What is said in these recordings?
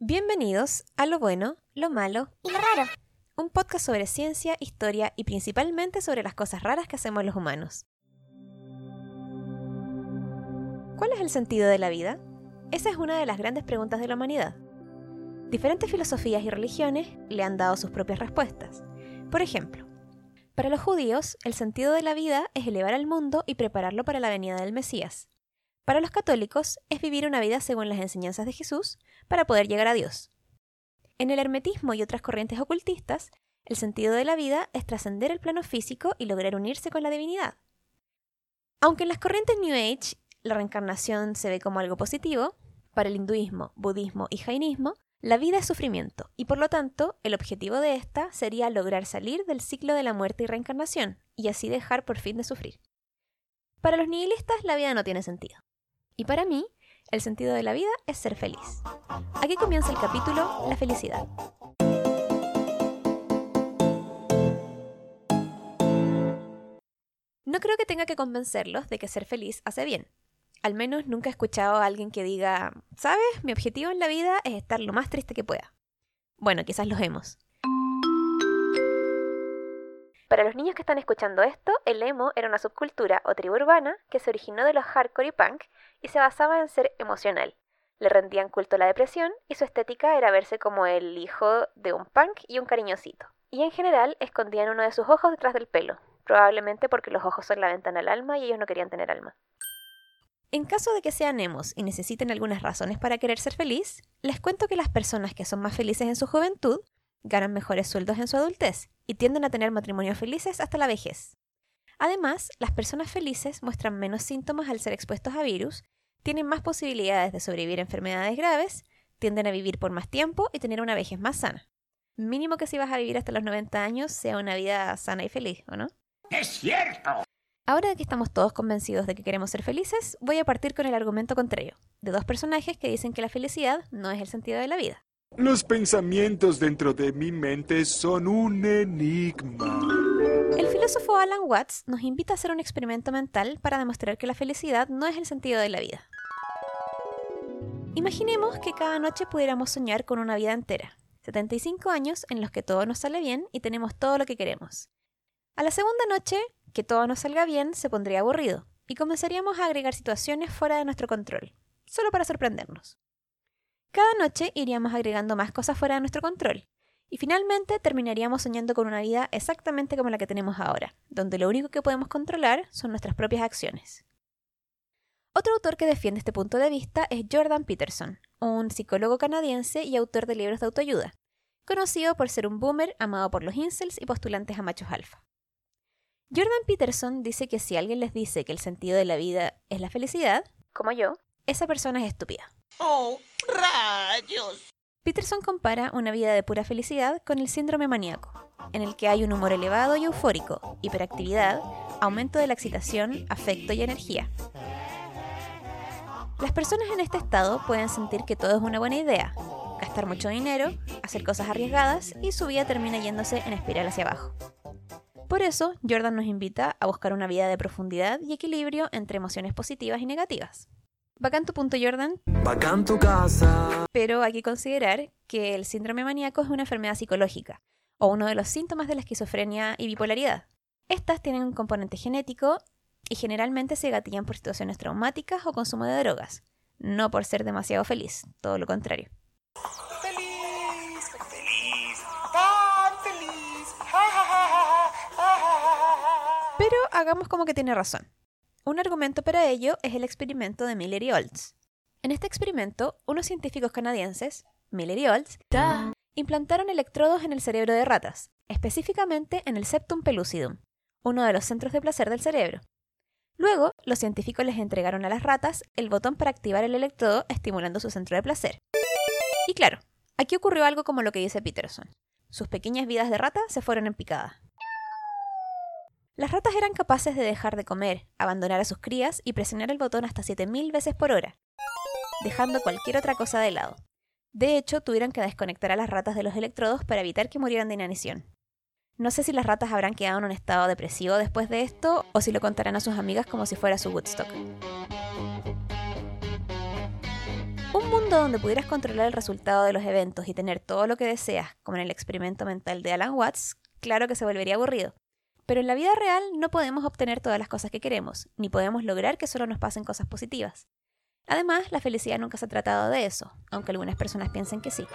Bienvenidos a Lo Bueno, Lo Malo y lo raro. un podcast sobre ciencia, historia y principalmente sobre las cosas raras que hacemos los humanos. ¿Cuál es el sentido de la vida? Esa es una de las grandes preguntas de la humanidad. Diferentes filosofías y religiones le han dado sus propias respuestas. Por ejemplo, para los judíos, el sentido de la vida es elevar al mundo y prepararlo para la venida del Mesías. Para los católicos, es vivir una vida según las enseñanzas de Jesús para poder llegar a Dios. En el hermetismo y otras corrientes ocultistas, el sentido de la vida es trascender el plano físico y lograr unirse con la divinidad. Aunque en las corrientes New Age la reencarnación se ve como algo positivo, para el hinduismo, budismo y jainismo, la vida es sufrimiento y por lo tanto el objetivo de esta sería lograr salir del ciclo de la muerte y reencarnación y así dejar por fin de sufrir. Para los nihilistas la vida no tiene sentido. Y para mí, el sentido de la vida es ser feliz. Aquí comienza el capítulo La felicidad. No creo que tenga que convencerlos de que ser feliz hace bien. Al menos nunca he escuchado a alguien que diga, ¿sabes? Mi objetivo en la vida es estar lo más triste que pueda. Bueno, quizás los hemos. Para los niños que están escuchando esto, el emo era una subcultura o tribu urbana que se originó de los hardcore y punk y se basaba en ser emocional. Le rendían culto a la depresión y su estética era verse como el hijo de un punk y un cariñosito. Y en general escondían uno de sus ojos detrás del pelo, probablemente porque los ojos son la ventana al alma y ellos no querían tener alma. En caso de que sean emos y necesiten algunas razones para querer ser feliz, les cuento que las personas que son más felices en su juventud ganan mejores sueldos en su adultez y tienden a tener matrimonios felices hasta la vejez. Además, las personas felices muestran menos síntomas al ser expuestos a virus, tienen más posibilidades de sobrevivir a enfermedades graves, tienden a vivir por más tiempo y tener una vejez más sana. Mínimo que si vas a vivir hasta los 90 años sea una vida sana y feliz, ¿o no? ¡Es cierto! Ahora que estamos todos convencidos de que queremos ser felices, voy a partir con el argumento contrario, de dos personajes que dicen que la felicidad no es el sentido de la vida. Los pensamientos dentro de mi mente son un enigma. El filósofo Alan Watts nos invita a hacer un experimento mental para demostrar que la felicidad no es el sentido de la vida. Imaginemos que cada noche pudiéramos soñar con una vida entera, 75 años en los que todo nos sale bien y tenemos todo lo que queremos. A la segunda noche, que todo nos salga bien se pondría aburrido y comenzaríamos a agregar situaciones fuera de nuestro control, solo para sorprendernos. Cada noche iríamos agregando más cosas fuera de nuestro control, y finalmente terminaríamos soñando con una vida exactamente como la que tenemos ahora, donde lo único que podemos controlar son nuestras propias acciones. Otro autor que defiende este punto de vista es Jordan Peterson, un psicólogo canadiense y autor de libros de autoayuda, conocido por ser un boomer amado por los incels y postulantes a machos alfa. Jordan Peterson dice que si alguien les dice que el sentido de la vida es la felicidad, como yo, esa persona es estúpida. ¡Oh, rayos! Peterson compara una vida de pura felicidad con el síndrome maníaco, en el que hay un humor elevado y eufórico, hiperactividad, aumento de la excitación, afecto y energía. Las personas en este estado pueden sentir que todo es una buena idea, gastar mucho dinero, hacer cosas arriesgadas y su vida termina yéndose en espiral hacia abajo. Por eso, Jordan nos invita a buscar una vida de profundidad y equilibrio entre emociones positivas y negativas. Bacán tu punto, Jordan, Bacán tu casa. pero hay que considerar que el síndrome maníaco es una enfermedad psicológica, o uno de los síntomas de la esquizofrenia y bipolaridad. Estas tienen un componente genético y generalmente se gatillan por situaciones traumáticas o consumo de drogas, no por ser demasiado feliz, todo lo contrario. ¡Feliz! ¡Feliz! ¡Tan feliz! Pero hagamos como que tiene razón. Un argumento para ello es el experimento de Miller y Olds. En este experimento, unos científicos canadienses, Miller y Olds, implantaron electrodos en el cerebro de ratas, específicamente en el septum pellucidum, uno de los centros de placer del cerebro. Luego, los científicos les entregaron a las ratas el botón para activar el electrodo estimulando su centro de placer. Y claro, aquí ocurrió algo como lo que dice Peterson. Sus pequeñas vidas de rata se fueron en picada. Las ratas eran capaces de dejar de comer, abandonar a sus crías y presionar el botón hasta 7000 veces por hora, dejando cualquier otra cosa de lado. De hecho, tuvieron que desconectar a las ratas de los electrodos para evitar que murieran de inanición. No sé si las ratas habrán quedado en un estado depresivo después de esto o si lo contarán a sus amigas como si fuera su Woodstock. Un mundo donde pudieras controlar el resultado de los eventos y tener todo lo que deseas, como en el experimento mental de Alan Watts, claro que se volvería aburrido. Pero en la vida real no podemos obtener todas las cosas que queremos, ni podemos lograr que solo nos pasen cosas positivas. Además, la felicidad nunca se ha tratado de eso, aunque algunas personas piensen que sí.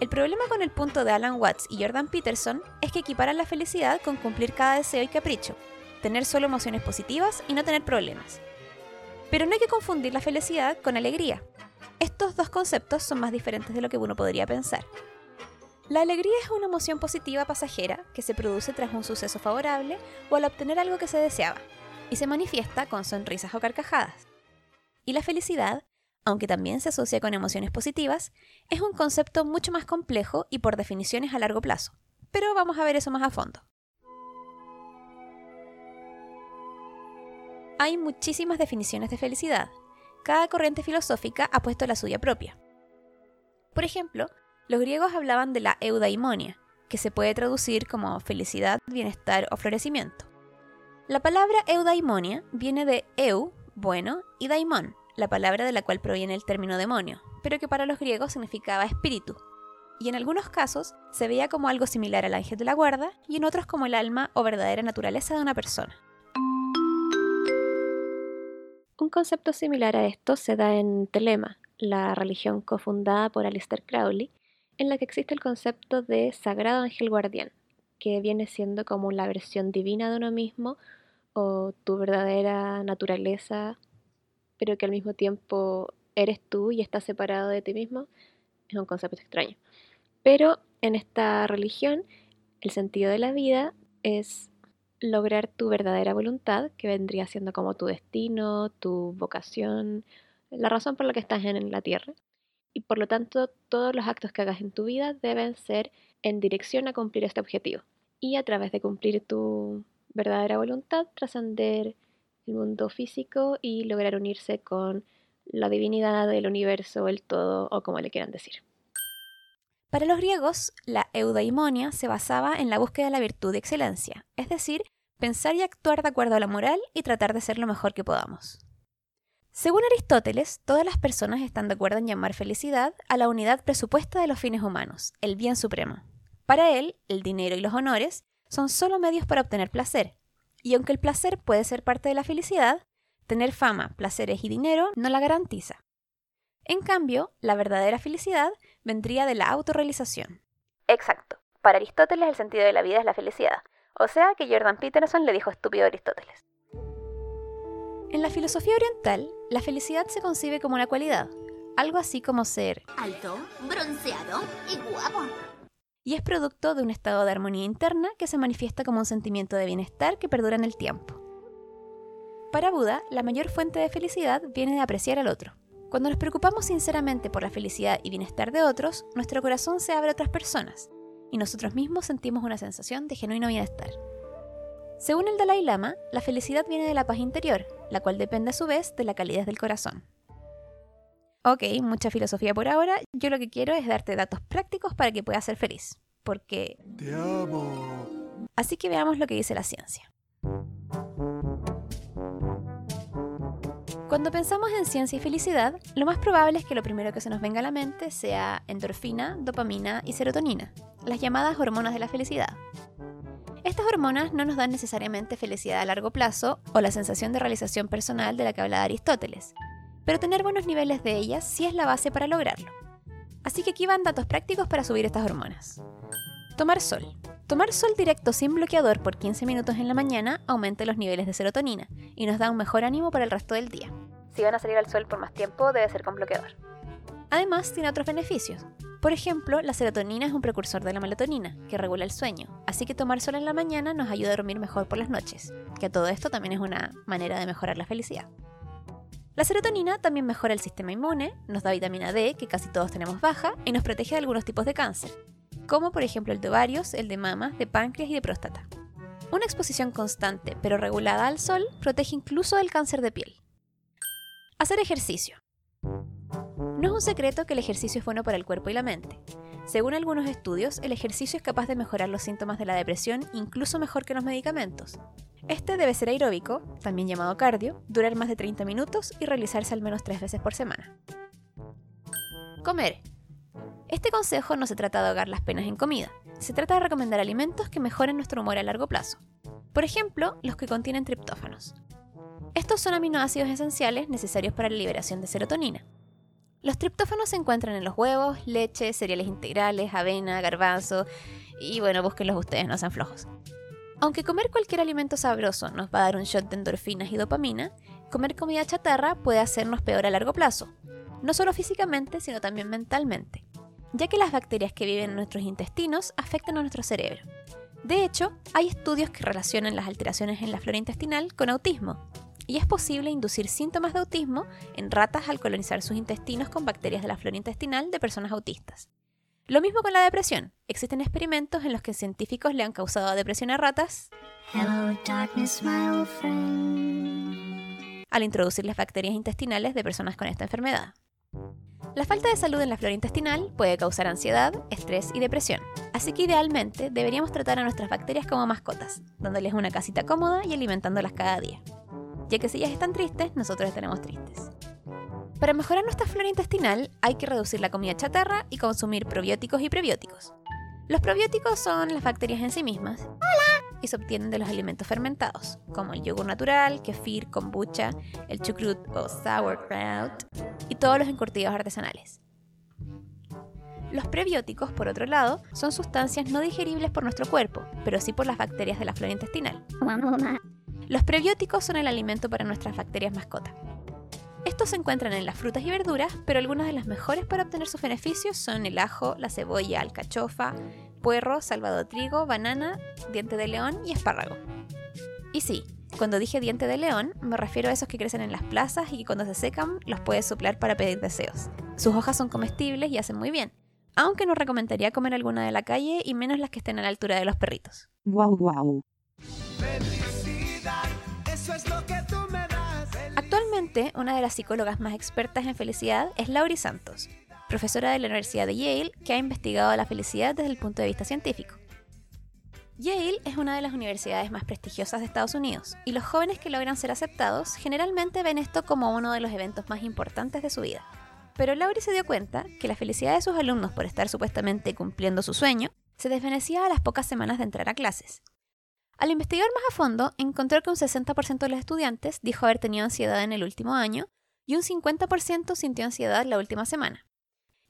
El problema con el punto de Alan Watts y Jordan Peterson es que equiparan la felicidad con cumplir cada deseo y capricho, tener solo emociones positivas y no tener problemas. Pero no hay que confundir la felicidad con alegría. Estos dos conceptos son más diferentes de lo que uno podría pensar. La alegría es una emoción positiva pasajera que se produce tras un suceso favorable o al obtener algo que se deseaba, y se manifiesta con sonrisas o carcajadas. Y la felicidad, aunque también se asocia con emociones positivas, es un concepto mucho más complejo y por definiciones a largo plazo. Pero vamos a ver eso más a fondo. Hay muchísimas definiciones de felicidad. Cada corriente filosófica ha puesto la suya propia. Por ejemplo, los griegos hablaban de la eudaimonia, que se puede traducir como felicidad, bienestar o florecimiento. La palabra eudaimonia viene de eu, bueno, y daimon, la palabra de la cual proviene el término demonio, pero que para los griegos significaba espíritu. Y en algunos casos se veía como algo similar al ángel de la guarda y en otros como el alma o verdadera naturaleza de una persona. Un concepto similar a esto se da en Telema, la religión cofundada por Aleister Crowley, en la que existe el concepto de sagrado ángel guardián, que viene siendo como la versión divina de uno mismo o tu verdadera naturaleza, pero que al mismo tiempo eres tú y estás separado de ti mismo. Es un concepto extraño. Pero en esta religión, el sentido de la vida es lograr tu verdadera voluntad, que vendría siendo como tu destino, tu vocación, la razón por la que estás en la tierra. Y por lo tanto, todos los actos que hagas en tu vida deben ser en dirección a cumplir este objetivo. Y a través de cumplir tu verdadera voluntad, trascender el mundo físico y lograr unirse con la divinidad del universo, el todo o como le quieran decir. Para los griegos, la eudaimonia se basaba en la búsqueda de la virtud de excelencia, es decir, pensar y actuar de acuerdo a la moral y tratar de ser lo mejor que podamos. Según Aristóteles, todas las personas están de acuerdo en llamar felicidad a la unidad presupuesta de los fines humanos, el bien supremo. Para él, el dinero y los honores son solo medios para obtener placer, y aunque el placer puede ser parte de la felicidad, tener fama, placeres y dinero no la garantiza. En cambio, la verdadera felicidad vendría de la autorrealización. Exacto. Para Aristóteles el sentido de la vida es la felicidad. O sea que Jordan Peterson le dijo estúpido a Aristóteles. En la filosofía oriental, la felicidad se concibe como una cualidad, algo así como ser Alto, bronceado y guapo. y es producto de un estado de armonía interna que se manifiesta como un sentimiento de bienestar que perdura en el tiempo. Para Buda, la mayor fuente de felicidad viene de apreciar al otro. Cuando nos preocupamos sinceramente por la felicidad y bienestar de otros, nuestro corazón se abre a otras personas y nosotros mismos sentimos una sensación de genuino bienestar. Según el Dalai Lama, la felicidad viene de la paz interior, la cual depende a su vez de la calidez del corazón. Ok, mucha filosofía por ahora, yo lo que quiero es darte datos prácticos para que puedas ser feliz, porque... Te amo. Así que veamos lo que dice la ciencia. Cuando pensamos en ciencia y felicidad, lo más probable es que lo primero que se nos venga a la mente sea endorfina, dopamina y serotonina, las llamadas hormonas de la felicidad. Estas hormonas no nos dan necesariamente felicidad a largo plazo o la sensación de realización personal de la que hablaba Aristóteles, pero tener buenos niveles de ellas sí es la base para lograrlo. Así que aquí van datos prácticos para subir estas hormonas. Tomar sol. Tomar sol directo sin bloqueador por 15 minutos en la mañana aumenta los niveles de serotonina y nos da un mejor ánimo para el resto del día. Si van a salir al sol por más tiempo, debe ser con bloqueador. Además, tiene otros beneficios. Por ejemplo, la serotonina es un precursor de la melatonina, que regula el sueño, así que tomar sol en la mañana nos ayuda a dormir mejor por las noches, que todo esto también es una manera de mejorar la felicidad. La serotonina también mejora el sistema inmune, nos da vitamina D, que casi todos tenemos baja, y nos protege de algunos tipos de cáncer, como por ejemplo el de ovarios, el de mama, de páncreas y de próstata. Una exposición constante pero regulada al sol protege incluso del cáncer de piel. Hacer ejercicio. No es un secreto que el ejercicio es bueno para el cuerpo y la mente. Según algunos estudios, el ejercicio es capaz de mejorar los síntomas de la depresión incluso mejor que los medicamentos. Este debe ser aeróbico, también llamado cardio, durar más de 30 minutos y realizarse al menos tres veces por semana. Comer. Este consejo no se trata de ahogar las penas en comida, se trata de recomendar alimentos que mejoren nuestro humor a largo plazo. Por ejemplo, los que contienen triptófanos. Estos son aminoácidos esenciales necesarios para la liberación de serotonina. Los triptófanos se encuentran en los huevos, leche, cereales integrales, avena, garbanzo y bueno, búsquenlos ustedes, no sean flojos. Aunque comer cualquier alimento sabroso nos va a dar un shot de endorfinas y dopamina, comer comida chatarra puede hacernos peor a largo plazo, no solo físicamente, sino también mentalmente, ya que las bacterias que viven en nuestros intestinos afectan a nuestro cerebro. De hecho, hay estudios que relacionan las alteraciones en la flora intestinal con autismo, y es posible inducir síntomas de autismo en ratas al colonizar sus intestinos con bacterias de la flora intestinal de personas autistas. Lo mismo con la depresión. Existen experimentos en los que científicos le han causado depresión a ratas al introducirles bacterias intestinales de personas con esta enfermedad. La falta de salud en la flora intestinal puede causar ansiedad, estrés y depresión, así que idealmente deberíamos tratar a nuestras bacterias como mascotas, dándoles una casita cómoda y alimentándolas cada día, ya que si ellas están tristes, nosotros estaremos tristes. Para mejorar nuestra flora intestinal hay que reducir la comida chatarra y consumir probióticos y prebióticos. Los probióticos son las bacterias en sí mismas y se obtienen de los alimentos fermentados, como el yogur natural, kefir, kombucha, el chucrut o sauerkraut y todos los encurtidos artesanales. Los prebióticos, por otro lado, son sustancias no digeribles por nuestro cuerpo, pero sí por las bacterias de la flora intestinal. Los prebióticos son el alimento para nuestras bacterias mascota. Estos se encuentran en las frutas y verduras, pero algunas de las mejores para obtener sus beneficios son el ajo, la cebolla, alcachofa, puerro, salvado trigo, banana, diente de león y espárrago. Y sí, cuando dije diente de león, me refiero a esos que crecen en las plazas y que cuando se secan los puedes soplar para pedir deseos. Sus hojas son comestibles y hacen muy bien, aunque no recomendaría comer alguna de la calle y menos las que estén a la altura de los perritos. Wow, wow. Actualmente, una de las psicólogas más expertas en felicidad es Laurie Santos, profesora de la Universidad de Yale que ha investigado la felicidad desde el punto de vista científico. Yale es una de las universidades más prestigiosas de Estados Unidos y los jóvenes que logran ser aceptados generalmente ven esto como uno de los eventos más importantes de su vida. Pero Laurie se dio cuenta que la felicidad de sus alumnos por estar supuestamente cumpliendo su sueño se desvanecía a las pocas semanas de entrar a clases. Al investigar más a fondo, encontró que un 60% de los estudiantes dijo haber tenido ansiedad en el último año y un 50% sintió ansiedad la última semana.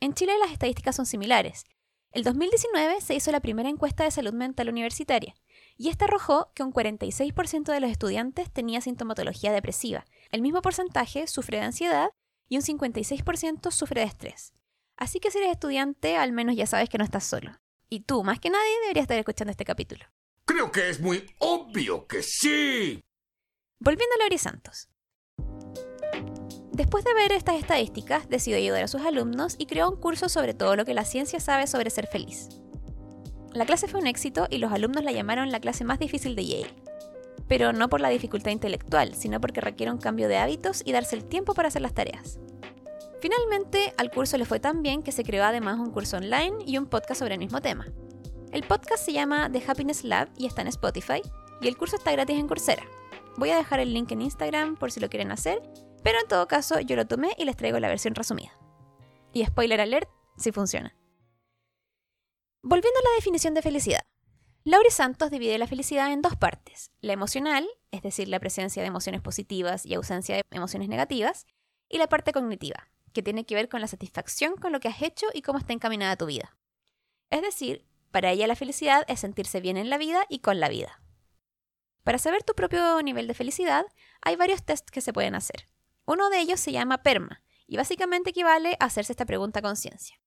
En Chile las estadísticas son similares. El 2019 se hizo la primera encuesta de salud mental universitaria, y esta arrojó que un 46% de los estudiantes tenía sintomatología depresiva, el mismo porcentaje sufre de ansiedad y un 56% sufre de estrés. Así que si eres estudiante, al menos ya sabes que no estás solo. Y tú, más que nadie, deberías estar escuchando este capítulo. Creo que es muy obvio que sí. Volviendo a Lori Santos. Después de ver estas estadísticas, decidió ayudar a sus alumnos y creó un curso sobre todo lo que la ciencia sabe sobre ser feliz. La clase fue un éxito y los alumnos la llamaron la clase más difícil de Yale. Pero no por la dificultad intelectual, sino porque requiere un cambio de hábitos y darse el tiempo para hacer las tareas. Finalmente, al curso le fue tan bien que se creó además un curso online y un podcast sobre el mismo tema. El podcast se llama The Happiness Lab y está en Spotify, y el curso está gratis en Coursera. Voy a dejar el link en Instagram por si lo quieren hacer pero en todo caso, yo lo tomé y les traigo la versión resumida. Y spoiler alert, sí funciona. Volviendo a la definición de felicidad. Laurie Santos divide la felicidad en dos partes. La emocional, es decir, la presencia de emociones positivas y ausencia de emociones negativas, y la parte cognitiva, que tiene que ver con la satisfacción con lo que has hecho y cómo está encaminada tu vida. Es decir, para ella la felicidad es sentirse bien en la vida y con la vida. Para saber tu propio nivel de felicidad, hay varios tests que se pueden hacer. Uno de ellos se llama PERMA y básicamente equivale a hacerse esta pregunta a conciencia.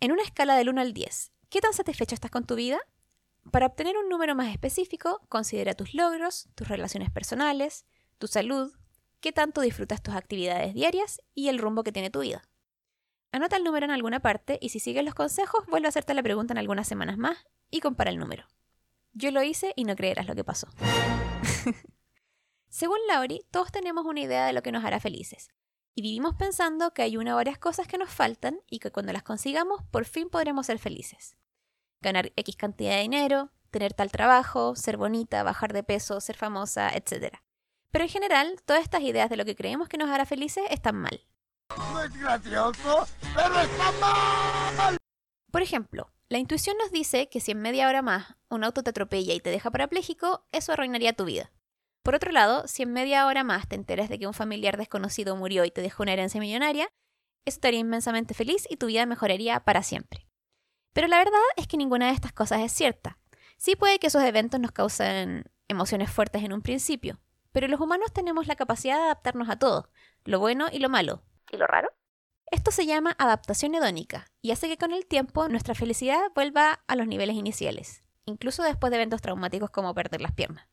En una escala del 1 al 10, ¿qué tan satisfecho estás con tu vida? Para obtener un número más específico, considera tus logros, tus relaciones personales, tu salud, qué tanto disfrutas tus actividades diarias y el rumbo que tiene tu vida. Anota el número en alguna parte y si sigues los consejos, vuelve a hacerte la pregunta en algunas semanas más y compara el número. Yo lo hice y no creerás lo que pasó. Según Laurie, todos tenemos una idea de lo que nos hará felices. Y vivimos pensando que hay una o varias cosas que nos faltan y que cuando las consigamos por fin podremos ser felices. Ganar X cantidad de dinero, tener tal trabajo, ser bonita, bajar de peso, ser famosa, etc. Pero en general, todas estas ideas de lo que creemos que nos hará felices están mal. Por ejemplo, la intuición nos dice que si en media hora más un auto te atropella y te deja parapléjico, eso arruinaría tu vida. Por otro lado, si en media hora más te enteras de que un familiar desconocido murió y te dejó una herencia millonaria, eso te haría inmensamente feliz y tu vida mejoraría para siempre. Pero la verdad es que ninguna de estas cosas es cierta. Sí puede que esos eventos nos causen emociones fuertes en un principio, pero los humanos tenemos la capacidad de adaptarnos a todo, lo bueno y lo malo. ¿Y lo raro? Esto se llama adaptación hedónica y hace que con el tiempo nuestra felicidad vuelva a los niveles iniciales, incluso después de eventos traumáticos como perder las piernas.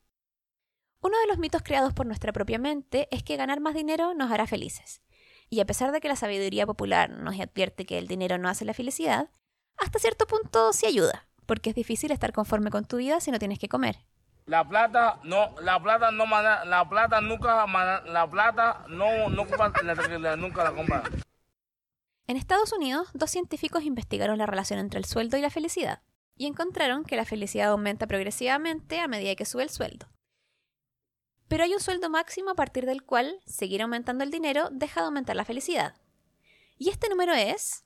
Uno de los mitos creados por nuestra propia mente es que ganar más dinero nos hará felices. Y a pesar de que la sabiduría popular nos advierte que el dinero no hace la felicidad, hasta cierto punto sí ayuda, porque es difícil estar conforme con tu vida si no tienes que comer. La plata no, la plata no la plata nunca, la plata no, no nunca la compra. En Estados Unidos, dos científicos investigaron la relación entre el sueldo y la felicidad, y encontraron que la felicidad aumenta progresivamente a medida que sube el sueldo. Pero hay un sueldo máximo a partir del cual seguir aumentando el dinero deja de aumentar la felicidad. Y este número es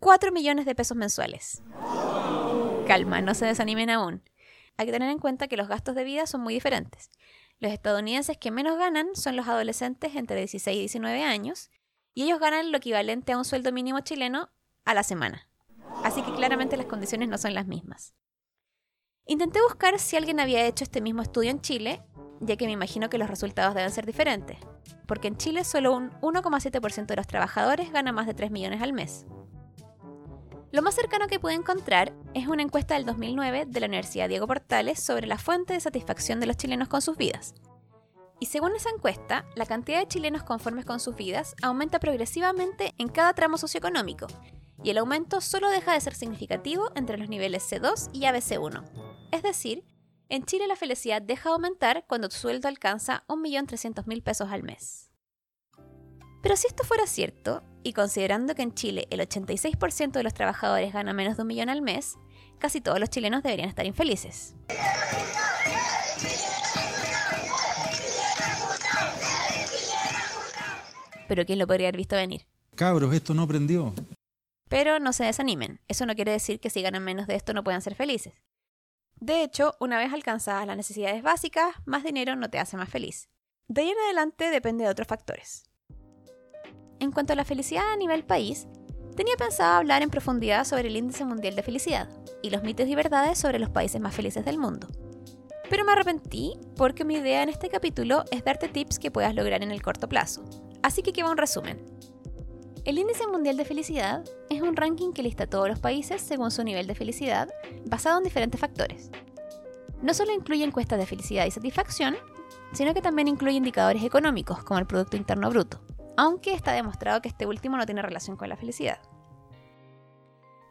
4 millones de pesos mensuales. Calma, no se desanimen aún. Hay que tener en cuenta que los gastos de vida son muy diferentes. Los estadounidenses que menos ganan son los adolescentes entre 16 y 19 años, y ellos ganan lo equivalente a un sueldo mínimo chileno a la semana. Así que claramente las condiciones no son las mismas. Intenté buscar si alguien había hecho este mismo estudio en Chile, ya que me imagino que los resultados deben ser diferentes, porque en Chile solo un 1,7% de los trabajadores gana más de 3 millones al mes. Lo más cercano que pude encontrar es una encuesta del 2009 de la Universidad Diego Portales sobre la fuente de satisfacción de los chilenos con sus vidas. Y según esa encuesta, la cantidad de chilenos conformes con sus vidas aumenta progresivamente en cada tramo socioeconómico, y el aumento solo deja de ser significativo entre los niveles C2 y ABC1. Es decir, en Chile la felicidad deja de aumentar cuando tu sueldo alcanza 1.300.000 pesos al mes. Pero si esto fuera cierto, y considerando que en Chile el 86% de los trabajadores gana menos de un millón al mes, casi todos los chilenos deberían estar infelices. Pero ¿quién lo podría haber visto venir? Cabros, esto no prendió. Pero no se desanimen, eso no quiere decir que si ganan menos de esto no puedan ser felices. De hecho, una vez alcanzadas las necesidades básicas, más dinero no te hace más feliz. De ahí en adelante depende de otros factores. En cuanto a la felicidad a nivel país, tenía pensado hablar en profundidad sobre el índice mundial de felicidad y los mitos y verdades sobre los países más felices del mundo. Pero me arrepentí porque mi idea en este capítulo es darte tips que puedas lograr en el corto plazo. Así que aquí va un resumen. El índice mundial de felicidad es un ranking que lista todos los países según su nivel de felicidad, basado en diferentes factores. No solo incluye encuestas de felicidad y satisfacción, sino que también incluye indicadores económicos como el Producto Interno Bruto, aunque está demostrado que este último no tiene relación con la felicidad.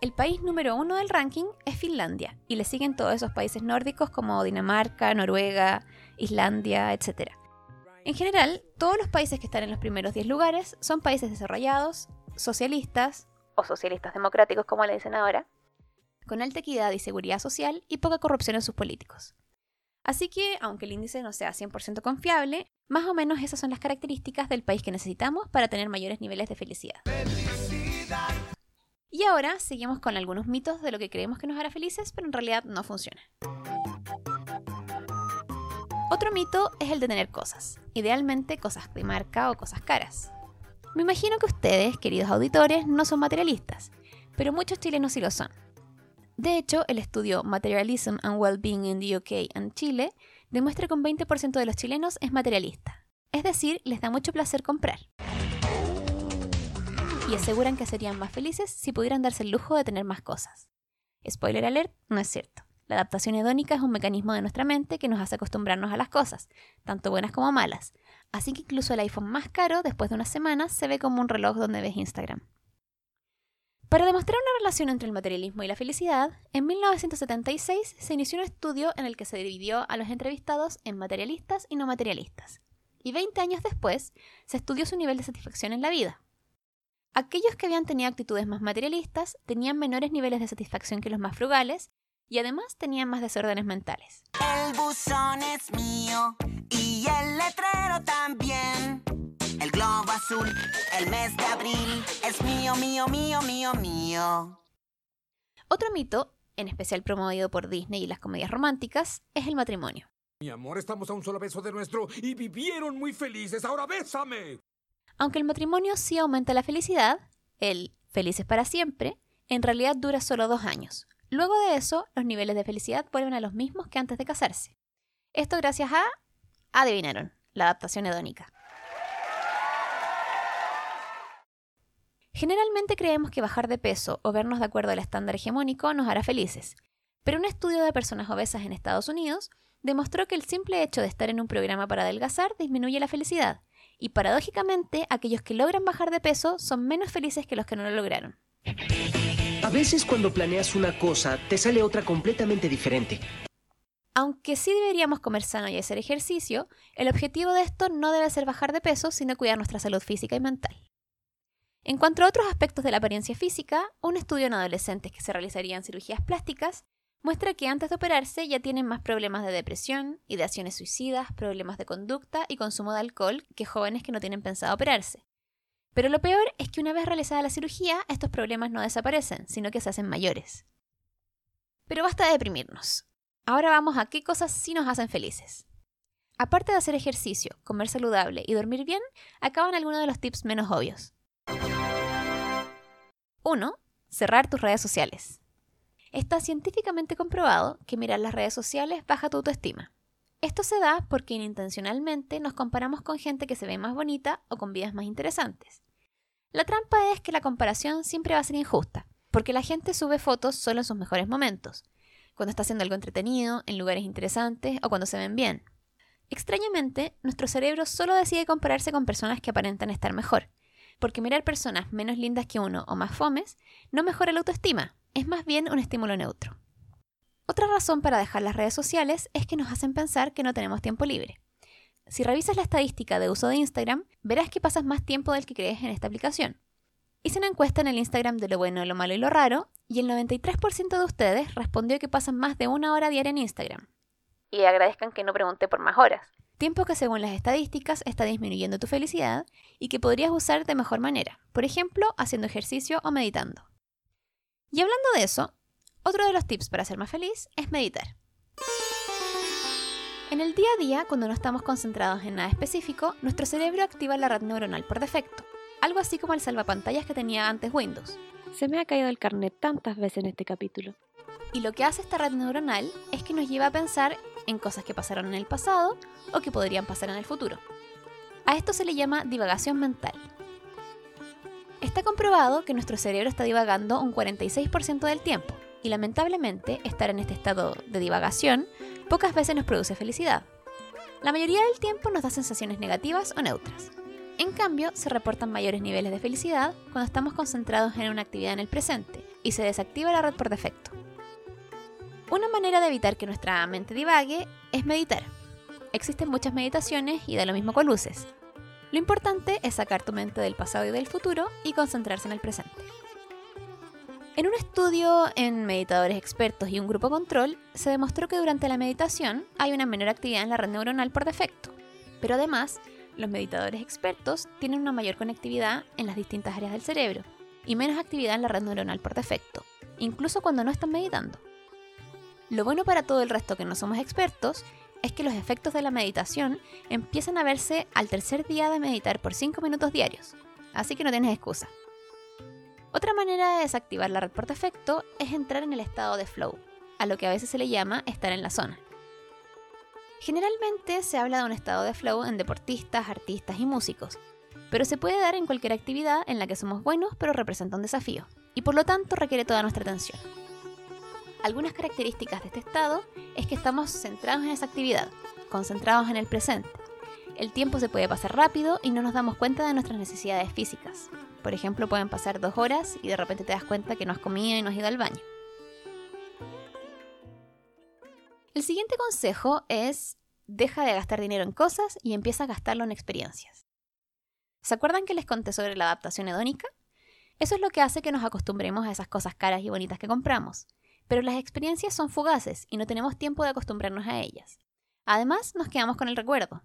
El país número uno del ranking es Finlandia, y le siguen todos esos países nórdicos como Dinamarca, Noruega, Islandia, etc. En general, todos los países que están en los primeros 10 lugares son países desarrollados, socialistas, o socialistas democráticos como le dicen ahora, con alta equidad y seguridad social y poca corrupción en sus políticos. Así que, aunque el índice no sea 100% confiable, más o menos esas son las características del país que necesitamos para tener mayores niveles de felicidad. Y ahora seguimos con algunos mitos de lo que creemos que nos hará felices, pero en realidad no funciona. Otro mito es el de tener cosas, idealmente cosas de marca o cosas caras. Me imagino que ustedes, queridos auditores, no son materialistas, pero muchos chilenos sí lo son. De hecho, el estudio Materialism and Wellbeing in the UK and Chile demuestra que un 20% de los chilenos es materialista, es decir, les da mucho placer comprar. Y aseguran que serían más felices si pudieran darse el lujo de tener más cosas. Spoiler alert, no es cierto. La adaptación hedónica es un mecanismo de nuestra mente que nos hace acostumbrarnos a las cosas, tanto buenas como malas. Así que incluso el iPhone más caro, después de unas semanas, se ve como un reloj donde ves Instagram. Para demostrar una relación entre el materialismo y la felicidad, en 1976 se inició un estudio en el que se dividió a los entrevistados en materialistas y no materialistas. Y 20 años después, se estudió su nivel de satisfacción en la vida. Aquellos que habían tenido actitudes más materialistas tenían menores niveles de satisfacción que los más frugales y además tenían más desórdenes mentales. El mío y el letrero también. El globo azul. El mes de abril es mío, mío, mío, mío, mío. Otro mito, en especial promovido por Disney y las comedias románticas, es el matrimonio. Mi amor, estamos a un solo beso de nuestro y vivieron muy felices. Ahora bésame. Aunque el matrimonio sí aumenta la felicidad, el felices para siempre, en realidad dura solo dos años. Luego de eso, los niveles de felicidad vuelven a los mismos que antes de casarse. Esto gracias a... Adivinaron, la adaptación hedónica. Generalmente creemos que bajar de peso o vernos de acuerdo al estándar hegemónico nos hará felices, pero un estudio de personas obesas en Estados Unidos demostró que el simple hecho de estar en un programa para adelgazar disminuye la felicidad, y paradójicamente aquellos que logran bajar de peso son menos felices que los que no lo lograron. A veces cuando planeas una cosa, te sale otra completamente diferente. Aunque sí deberíamos comer sano y hacer ejercicio, el objetivo de esto no debe ser bajar de peso, sino cuidar nuestra salud física y mental. En cuanto a otros aspectos de la apariencia física, un estudio en adolescentes que se realizarían cirugías plásticas muestra que antes de operarse ya tienen más problemas de depresión, ideaciones suicidas, problemas de conducta y consumo de alcohol que jóvenes que no tienen pensado operarse. Pero lo peor es que una vez realizada la cirugía, estos problemas no desaparecen, sino que se hacen mayores. Pero basta de deprimirnos. Ahora vamos a qué cosas sí nos hacen felices. Aparte de hacer ejercicio, comer saludable y dormir bien, acaban algunos de los tips menos obvios. 1. Cerrar tus redes sociales. Está científicamente comprobado que mirar las redes sociales baja tu autoestima. Esto se da porque inintencionalmente nos comparamos con gente que se ve más bonita o con vidas más interesantes. La trampa es que la comparación siempre va a ser injusta, porque la gente sube fotos solo en sus mejores momentos, cuando está haciendo algo entretenido, en lugares interesantes o cuando se ven bien. Extrañamente, nuestro cerebro solo decide compararse con personas que aparentan estar mejor, porque mirar personas menos lindas que uno o más fomes no mejora la autoestima, es más bien un estímulo neutro. Otra razón para dejar las redes sociales es que nos hacen pensar que no tenemos tiempo libre. Si revisas la estadística de uso de Instagram, verás que pasas más tiempo del que crees en esta aplicación. Hice una encuesta en el Instagram de lo bueno, lo malo y lo raro, y el 93% de ustedes respondió que pasan más de una hora diaria en Instagram. Y agradezcan que no pregunté por más horas. Tiempo que según las estadísticas está disminuyendo tu felicidad y que podrías usar de mejor manera, por ejemplo, haciendo ejercicio o meditando. Y hablando de eso, otro de los tips para ser más feliz es meditar. En el día a día, cuando no estamos concentrados en nada específico, nuestro cerebro activa la red neuronal por defecto, algo así como el salvapantallas que tenía antes Windows. Se me ha caído el carnet tantas veces en este capítulo. Y lo que hace esta red neuronal es que nos lleva a pensar en cosas que pasaron en el pasado o que podrían pasar en el futuro. A esto se le llama divagación mental. Está comprobado que nuestro cerebro está divagando un 46% del tiempo, y lamentablemente estar en este estado de divagación pocas veces nos produce felicidad. La mayoría del tiempo nos da sensaciones negativas o neutras. En cambio, se reportan mayores niveles de felicidad cuando estamos concentrados en una actividad en el presente y se desactiva la red por defecto. Una manera de evitar que nuestra mente divague es meditar. Existen muchas meditaciones y da lo mismo con luces. Lo importante es sacar tu mente del pasado y del futuro y concentrarse en el presente. En un estudio en meditadores expertos y un grupo control, se demostró que durante la meditación hay una menor actividad en la red neuronal por defecto, pero además, los meditadores expertos tienen una mayor conectividad en las distintas áreas del cerebro y menos actividad en la red neuronal por defecto, incluso cuando no están meditando. Lo bueno para todo el resto que no somos expertos es que los efectos de la meditación empiezan a verse al tercer día de meditar por 5 minutos diarios, así que no tienes excusa. Otra manera de desactivar la red por defecto es entrar en el estado de flow, a lo que a veces se le llama estar en la zona. Generalmente se habla de un estado de flow en deportistas, artistas y músicos, pero se puede dar en cualquier actividad en la que somos buenos pero representa un desafío, y por lo tanto requiere toda nuestra atención. Algunas características de este estado es que estamos centrados en esa actividad, concentrados en el presente. El tiempo se puede pasar rápido y no nos damos cuenta de nuestras necesidades físicas. Por ejemplo, pueden pasar dos horas y de repente te das cuenta que no has comido y no has ido al baño. El siguiente consejo es deja de gastar dinero en cosas y empieza a gastarlo en experiencias. ¿Se acuerdan que les conté sobre la adaptación hedónica? Eso es lo que hace que nos acostumbremos a esas cosas caras y bonitas que compramos pero las experiencias son fugaces y no tenemos tiempo de acostumbrarnos a ellas. Además, nos quedamos con el recuerdo.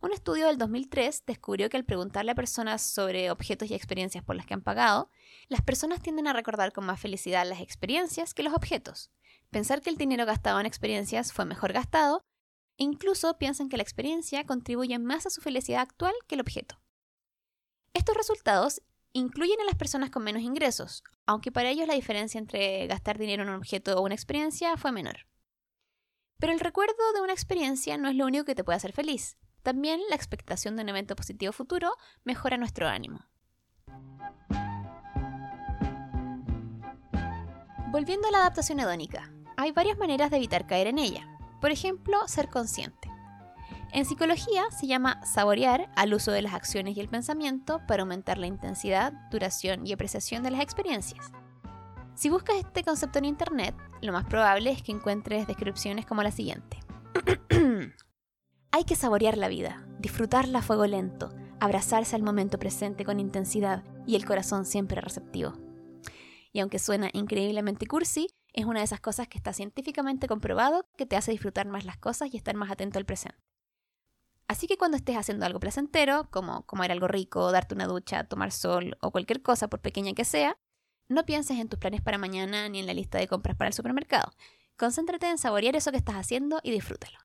Un estudio del 2003 descubrió que al preguntarle a personas sobre objetos y experiencias por las que han pagado, las personas tienden a recordar con más felicidad las experiencias que los objetos. Pensar que el dinero gastado en experiencias fue mejor gastado, e incluso piensan que la experiencia contribuye más a su felicidad actual que el objeto. Estos resultados incluyen a las personas con menos ingresos, aunque para ellos la diferencia entre gastar dinero en un objeto o una experiencia fue menor. Pero el recuerdo de una experiencia no es lo único que te puede hacer feliz. También la expectación de un evento positivo futuro mejora nuestro ánimo. Volviendo a la adaptación hedónica, hay varias maneras de evitar caer en ella. Por ejemplo, ser consciente. En psicología se llama saborear al uso de las acciones y el pensamiento para aumentar la intensidad, duración y apreciación de las experiencias. Si buscas este concepto en Internet, lo más probable es que encuentres descripciones como la siguiente. Hay que saborear la vida, disfrutarla a fuego lento, abrazarse al momento presente con intensidad y el corazón siempre receptivo. Y aunque suena increíblemente cursi, es una de esas cosas que está científicamente comprobado que te hace disfrutar más las cosas y estar más atento al presente. Así que cuando estés haciendo algo placentero, como comer algo rico, darte una ducha, tomar sol o cualquier cosa por pequeña que sea, no pienses en tus planes para mañana ni en la lista de compras para el supermercado. Concéntrate en saborear eso que estás haciendo y disfrútalo.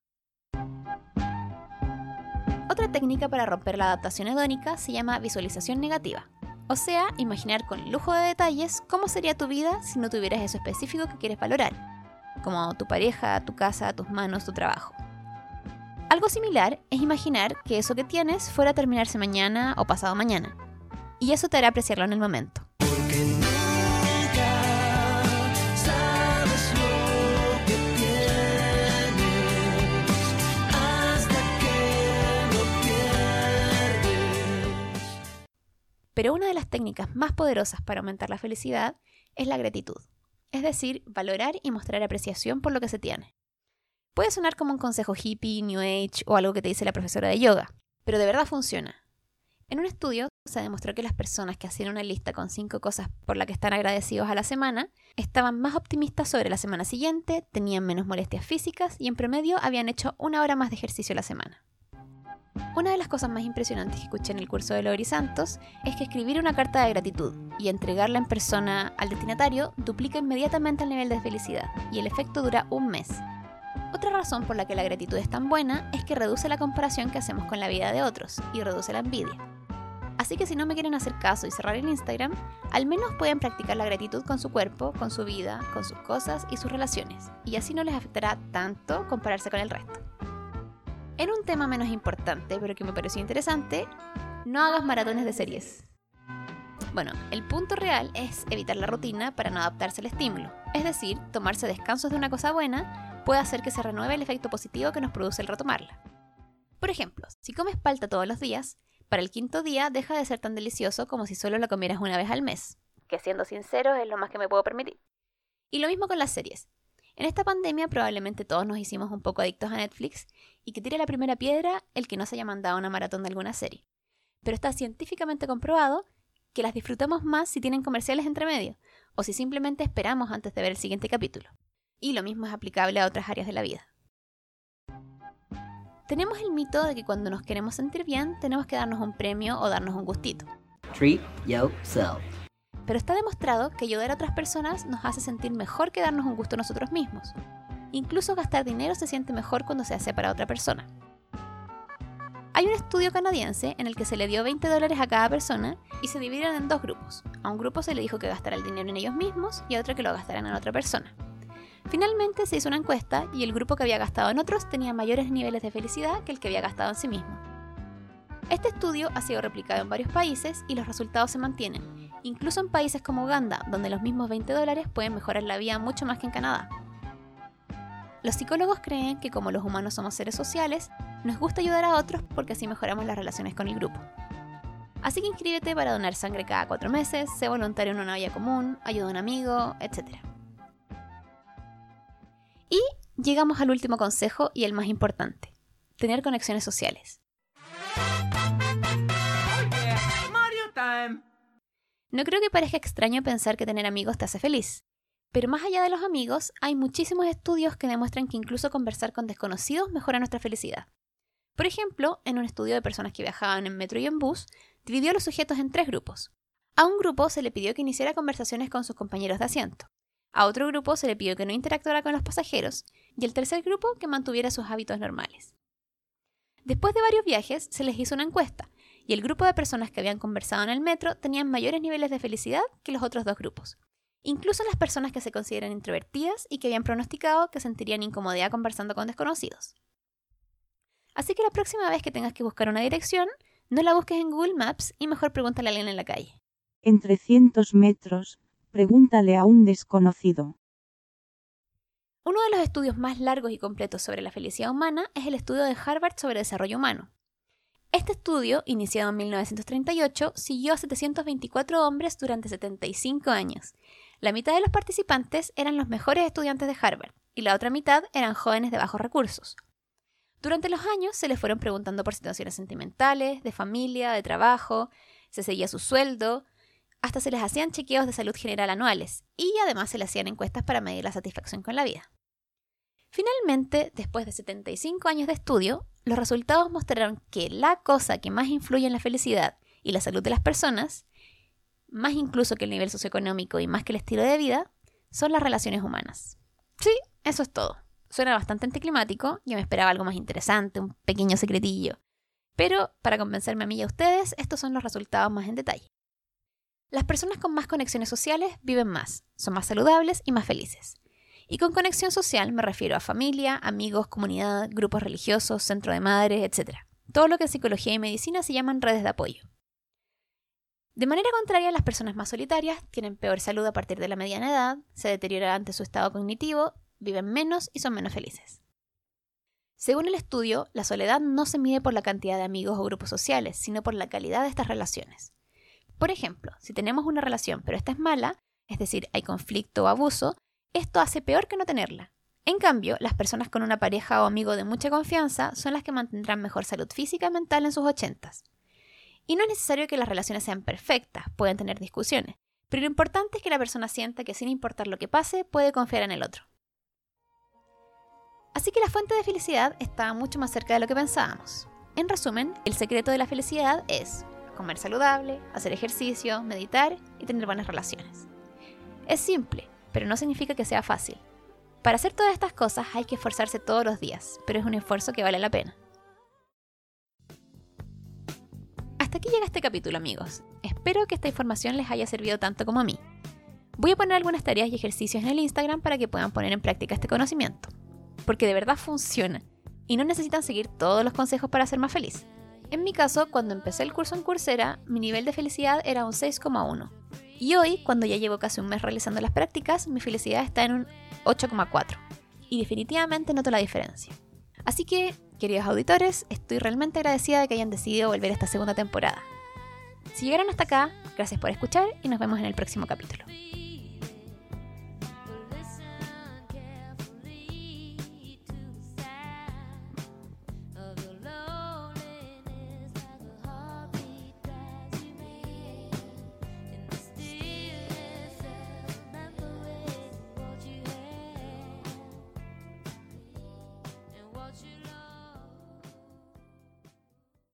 Otra técnica para romper la adaptación hedónica se llama visualización negativa. O sea, imaginar con lujo de detalles cómo sería tu vida si no tuvieras eso específico que quieres valorar, como tu pareja, tu casa, tus manos, tu trabajo. Algo similar es imaginar que eso que tienes fuera a terminarse mañana o pasado mañana, y eso te hará apreciarlo en el momento. Pero una de las técnicas más poderosas para aumentar la felicidad es la gratitud, es decir, valorar y mostrar apreciación por lo que se tiene. Puede sonar como un consejo hippie, New Age o algo que te dice la profesora de yoga, pero de verdad funciona. En un estudio se demostró que las personas que hacían una lista con cinco cosas por las que están agradecidos a la semana estaban más optimistas sobre la semana siguiente, tenían menos molestias físicas y en promedio habían hecho una hora más de ejercicio a la semana. Una de las cosas más impresionantes que escuché en el curso de Lori Santos es que escribir una carta de gratitud y entregarla en persona al destinatario duplica inmediatamente el nivel de felicidad y el efecto dura un mes. Otra razón por la que la gratitud es tan buena es que reduce la comparación que hacemos con la vida de otros y reduce la envidia. Así que si no me quieren hacer caso y cerrar el Instagram, al menos pueden practicar la gratitud con su cuerpo, con su vida, con sus cosas y sus relaciones, y así no les afectará tanto compararse con el resto. En un tema menos importante, pero que me pareció interesante, no hagas maratones de series. Bueno, el punto real es evitar la rutina para no adaptarse al estímulo. Es decir, tomarse descansos de una cosa buena puede hacer que se renueve el efecto positivo que nos produce el retomarla. Por ejemplo, si comes palta todos los días, para el quinto día deja de ser tan delicioso como si solo lo comieras una vez al mes, que siendo sincero es lo más que me puedo permitir. Y lo mismo con las series. En esta pandemia probablemente todos nos hicimos un poco adictos a Netflix y que tire la primera piedra el que no se haya mandado una maratón de alguna serie. Pero está científicamente comprobado que las disfrutamos más si tienen comerciales entre medio o si simplemente esperamos antes de ver el siguiente capítulo. Y lo mismo es aplicable a otras áreas de la vida. Tenemos el mito de que cuando nos queremos sentir bien tenemos que darnos un premio o darnos un gustito. Treat yourself pero está demostrado que ayudar a otras personas nos hace sentir mejor que darnos un gusto nosotros mismos. Incluso gastar dinero se siente mejor cuando se hace para otra persona. Hay un estudio canadiense en el que se le dio 20 dólares a cada persona y se dividieron en dos grupos. A un grupo se le dijo que gastara el dinero en ellos mismos y a otro que lo gastaran en otra persona. Finalmente se hizo una encuesta y el grupo que había gastado en otros tenía mayores niveles de felicidad que el que había gastado en sí mismo. Este estudio ha sido replicado en varios países y los resultados se mantienen, incluso en países como Uganda, donde los mismos 20 dólares pueden mejorar la vida mucho más que en Canadá. Los psicólogos creen que como los humanos somos seres sociales, nos gusta ayudar a otros porque así mejoramos las relaciones con el grupo. Así que inscríbete para donar sangre cada cuatro meses, sé voluntario en una olla común, ayuda a un amigo, etc. Y llegamos al último consejo y el más importante, tener conexiones sociales. No creo que parezca extraño pensar que tener amigos te hace feliz. Pero más allá de los amigos, hay muchísimos estudios que demuestran que incluso conversar con desconocidos mejora nuestra felicidad. Por ejemplo, en un estudio de personas que viajaban en metro y en bus, dividió a los sujetos en tres grupos. A un grupo se le pidió que iniciara conversaciones con sus compañeros de asiento. A otro grupo se le pidió que no interactuara con los pasajeros. Y al tercer grupo que mantuviera sus hábitos normales. Después de varios viajes, se les hizo una encuesta, y el grupo de personas que habían conversado en el metro tenían mayores niveles de felicidad que los otros dos grupos. Incluso las personas que se consideran introvertidas y que habían pronosticado que sentirían incomodidad conversando con desconocidos. Así que la próxima vez que tengas que buscar una dirección, no la busques en Google Maps y mejor pregúntale a alguien en la calle. En 300 metros, pregúntale a un desconocido. Uno de los estudios más largos y completos sobre la felicidad humana es el estudio de Harvard sobre desarrollo humano. Este estudio, iniciado en 1938, siguió a 724 hombres durante 75 años. La mitad de los participantes eran los mejores estudiantes de Harvard y la otra mitad eran jóvenes de bajos recursos. Durante los años se les fueron preguntando por situaciones sentimentales, de familia, de trabajo, se seguía su sueldo, hasta se les hacían chequeos de salud general anuales y además se les hacían encuestas para medir la satisfacción con la vida. Finalmente, después de 75 años de estudio, los resultados mostraron que la cosa que más influye en la felicidad y la salud de las personas, más incluso que el nivel socioeconómico y más que el estilo de vida, son las relaciones humanas. Sí, eso es todo. Suena bastante anticlimático, yo me esperaba algo más interesante, un pequeño secretillo. Pero, para convencerme a mí y a ustedes, estos son los resultados más en detalle. Las personas con más conexiones sociales viven más, son más saludables y más felices. Y con conexión social me refiero a familia, amigos, comunidad, grupos religiosos, centro de madres, etc. Todo lo que en psicología y medicina se llaman redes de apoyo. De manera contraria, las personas más solitarias tienen peor salud a partir de la mediana edad, se deteriora ante su estado cognitivo, viven menos y son menos felices. Según el estudio, la soledad no se mide por la cantidad de amigos o grupos sociales, sino por la calidad de estas relaciones. Por ejemplo, si tenemos una relación pero esta es mala, es decir, hay conflicto o abuso, esto hace peor que no tenerla. En cambio, las personas con una pareja o amigo de mucha confianza son las que mantendrán mejor salud física y mental en sus ochentas. Y no es necesario que las relaciones sean perfectas, pueden tener discusiones, pero lo importante es que la persona sienta que sin importar lo que pase, puede confiar en el otro. Así que la fuente de felicidad está mucho más cerca de lo que pensábamos. En resumen, el secreto de la felicidad es comer saludable, hacer ejercicio, meditar y tener buenas relaciones. Es simple, pero no significa que sea fácil. Para hacer todas estas cosas hay que esforzarse todos los días, pero es un esfuerzo que vale la pena. Hasta aquí llega este capítulo, amigos. Espero que esta información les haya servido tanto como a mí. Voy a poner algunas tareas y ejercicios en el Instagram para que puedan poner en práctica este conocimiento, porque de verdad funciona y no necesitan seguir todos los consejos para ser más feliz. En mi caso, cuando empecé el curso en Coursera, mi nivel de felicidad era un 6,1 y hoy, cuando ya llevo casi un mes realizando las prácticas, mi felicidad está en un 8,4. Y definitivamente noto la diferencia. Así que, queridos auditores, estoy realmente agradecida de que hayan decidido volver a esta segunda temporada. Si llegaron hasta acá, gracias por escuchar y nos vemos en el próximo capítulo.